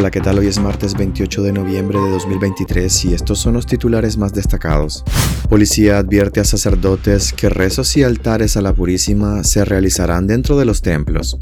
Hola, ¿qué tal? Hoy es martes 28 de noviembre de 2023 y estos son los titulares más destacados. Policía advierte a sacerdotes que rezos y altares a la Purísima se realizarán dentro de los templos.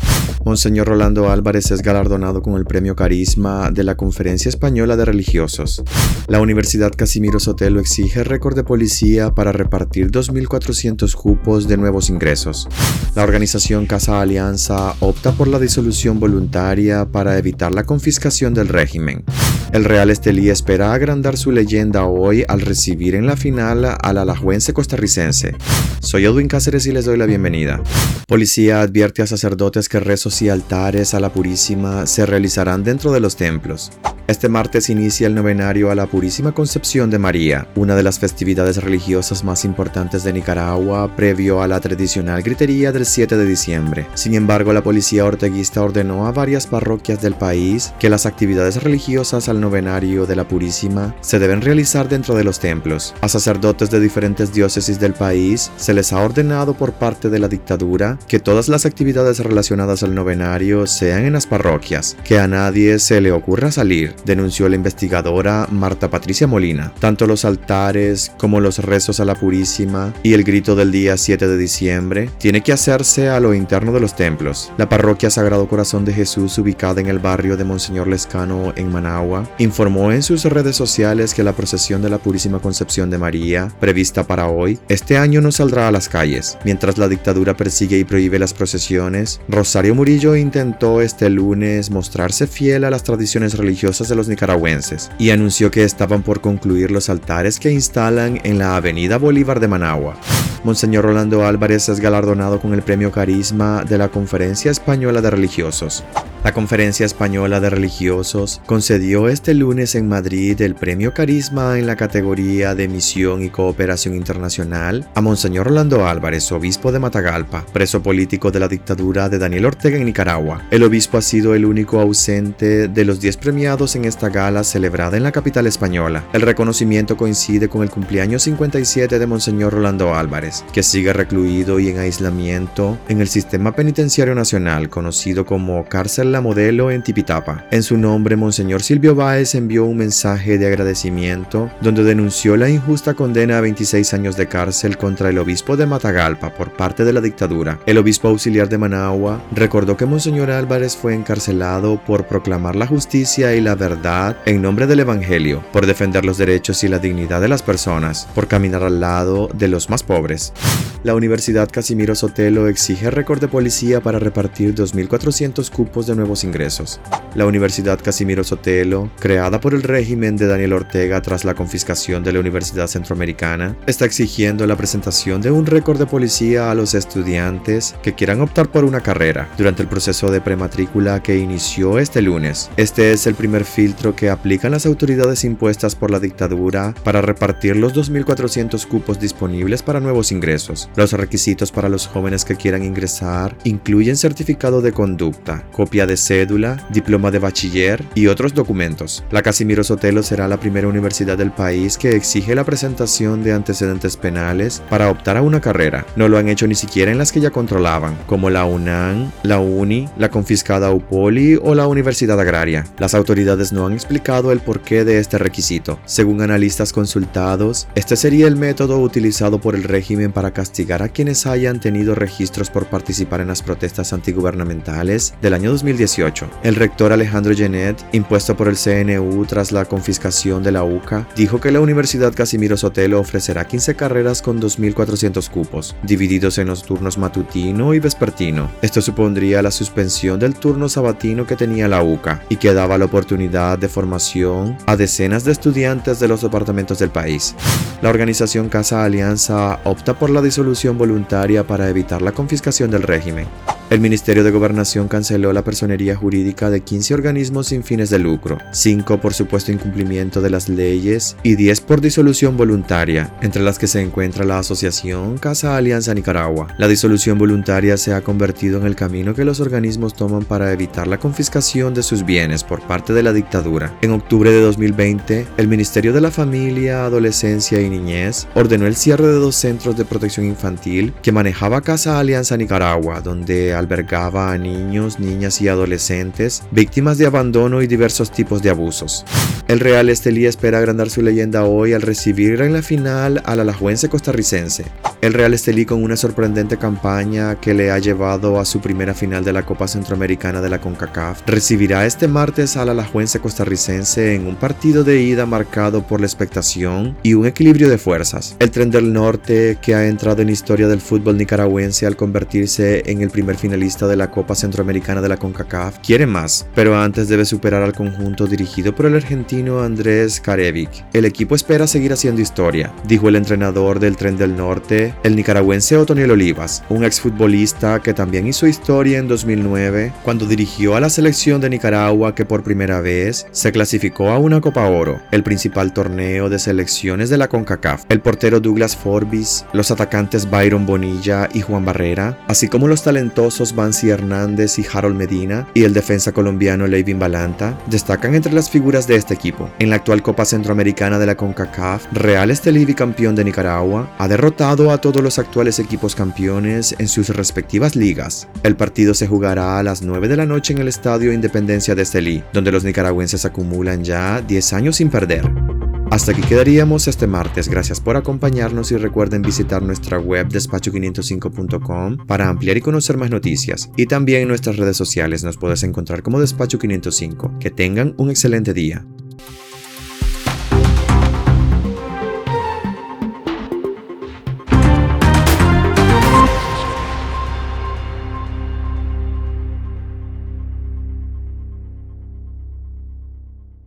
Monseñor Rolando Álvarez es galardonado con el premio Carisma de la Conferencia Española de Religiosos. La Universidad Casimiro Sotelo exige récord de policía para repartir 2.400 cupos de nuevos ingresos. La organización Casa Alianza opta por la disolución voluntaria para evitar la confiscación del régimen. El Real Estelí espera agrandar su leyenda hoy al recibir en la final al alajuense costarricense. Soy Edwin Cáceres y les doy la bienvenida. Policía advierte a sacerdotes que rezos y altares a la Purísima se realizarán dentro de los templos. Este martes inicia el novenario a la Purísima Concepción de María, una de las festividades religiosas más importantes de Nicaragua, previo a la tradicional gritería del 7 de diciembre. Sin embargo, la policía orteguista ordenó a varias parroquias del país que las actividades religiosas al novenario de la Purísima se deben realizar dentro de los templos. A sacerdotes de diferentes diócesis del país se les ha ordenado por parte de la dictadura que todas las actividades relacionadas al novenario sean en las parroquias, que a nadie se le ocurra salir denunció la investigadora Marta Patricia Molina. Tanto los altares como los rezos a la Purísima y el grito del día 7 de diciembre tiene que hacerse a lo interno de los templos. La parroquia Sagrado Corazón de Jesús, ubicada en el barrio de Monseñor Lescano en Managua, informó en sus redes sociales que la procesión de la Purísima Concepción de María, prevista para hoy, este año no saldrá a las calles. Mientras la dictadura persigue y prohíbe las procesiones, Rosario Murillo intentó este lunes mostrarse fiel a las tradiciones religiosas de los nicaragüenses y anunció que estaban por concluir los altares que instalan en la Avenida Bolívar de Managua. Monseñor Rolando Álvarez es galardonado con el premio Carisma de la Conferencia Española de Religiosos. La Conferencia Española de Religiosos concedió este lunes en Madrid el premio Carisma en la categoría de Misión y Cooperación Internacional a Monseñor Rolando Álvarez, obispo de Matagalpa, preso político de la dictadura de Daniel Ortega en Nicaragua. El obispo ha sido el único ausente de los 10 premiados en esta gala celebrada en la capital española. El reconocimiento coincide con el cumpleaños 57 de Monseñor Rolando Álvarez, que sigue recluido y en aislamiento en el sistema penitenciario nacional conocido como cárcel modelo en Tipitapa. En su nombre, Monseñor Silvio Báez envió un mensaje de agradecimiento donde denunció la injusta condena a 26 años de cárcel contra el obispo de Matagalpa por parte de la dictadura. El obispo auxiliar de Managua recordó que Monseñor Álvarez fue encarcelado por proclamar la justicia y la verdad en nombre del Evangelio, por defender los derechos y la dignidad de las personas, por caminar al lado de los más pobres. La Universidad Casimiro Sotelo exige récord de policía para repartir 2.400 cupos de nuevos ingresos. La Universidad Casimiro Sotelo, creada por el régimen de Daniel Ortega tras la confiscación de la Universidad Centroamericana, está exigiendo la presentación de un récord de policía a los estudiantes que quieran optar por una carrera durante el proceso de prematrícula que inició este lunes. Este es el primer filtro que aplican las autoridades impuestas por la dictadura para repartir los 2.400 cupos disponibles para nuevos ingresos. Los requisitos para los jóvenes que quieran ingresar incluyen certificado de conducta, copia de cédula, diploma de bachiller y otros documentos. La Casimiro Sotelo será la primera universidad del país que exige la presentación de antecedentes penales para optar a una carrera. No lo han hecho ni siquiera en las que ya controlaban, como la UNAM, la UNI, la confiscada UPOLI o la Universidad Agraria. Las autoridades no han explicado el porqué de este requisito. Según analistas consultados, este sería el método utilizado por el régimen para castigar a quienes hayan tenido registros por participar en las protestas antigubernamentales del año 2018. El rector Alejandro Genet, impuesto por el CNU tras la confiscación de la UCA, dijo que la Universidad Casimiro Sotelo ofrecerá 15 carreras con 2.400 cupos, divididos en los turnos matutino y vespertino. Esto supondría la suspensión del turno sabatino que tenía la UCA y que daba la oportunidad de formación a decenas de estudiantes de los departamentos del país. La organización Casa Alianza opta por la disolución voluntaria para evitar la confiscación del régimen. El Ministerio de Gobernación canceló la personería jurídica de 15 organismos sin fines de lucro, 5 por supuesto incumplimiento de las leyes y 10 por disolución voluntaria, entre las que se encuentra la Asociación Casa Alianza Nicaragua. La disolución voluntaria se ha convertido en el camino que los organismos toman para evitar la confiscación de sus bienes por parte de la dictadura. En octubre de 2020, el Ministerio de la Familia, Adolescencia y Niñez ordenó el cierre de dos centros de protección infantil que manejaba Casa Alianza Nicaragua, donde albergaba a niños, niñas y adolescentes víctimas de abandono y diversos tipos de abusos. El Real Estelí espera agrandar su leyenda hoy al recibir en la final al alajuense costarricense. El Real Estelí con una sorprendente campaña que le ha llevado a su primera final de la Copa Centroamericana de la CONCACAF recibirá este martes al alajuense costarricense en un partido de ida marcado por la expectación y un equilibrio de fuerzas. El tren del norte que ha entrado en historia del fútbol nicaragüense al convertirse en el primer finalista de la Copa Centroamericana de la CONCACAF quiere más, pero antes debe superar al conjunto dirigido por el argentino Andrés Karevic. El equipo espera seguir haciendo historia, dijo el entrenador del tren del norte el nicaragüense Otoniel Olivas, un exfutbolista que también hizo historia en 2009 cuando dirigió a la selección de Nicaragua que por primera vez se clasificó a una Copa Oro, el principal torneo de selecciones de la CONCACAF. El portero Douglas Forbis, los atacantes Byron Bonilla y Juan Barrera, así como los talentosos Bansi Hernández y Harold Medina y el defensa colombiano Levin Balanta, destacan entre las figuras de este equipo. En la actual Copa Centroamericana de la CONCACAF, Real Estelí, campeón de Nicaragua, ha derrotado todos los actuales equipos campeones en sus respectivas ligas. El partido se jugará a las 9 de la noche en el Estadio Independencia de Estelí, donde los nicaragüenses acumulan ya 10 años sin perder. Hasta aquí quedaríamos este martes. Gracias por acompañarnos y recuerden visitar nuestra web despacho505.com para ampliar y conocer más noticias. Y también en nuestras redes sociales nos puedes encontrar como Despacho505. Que tengan un excelente día.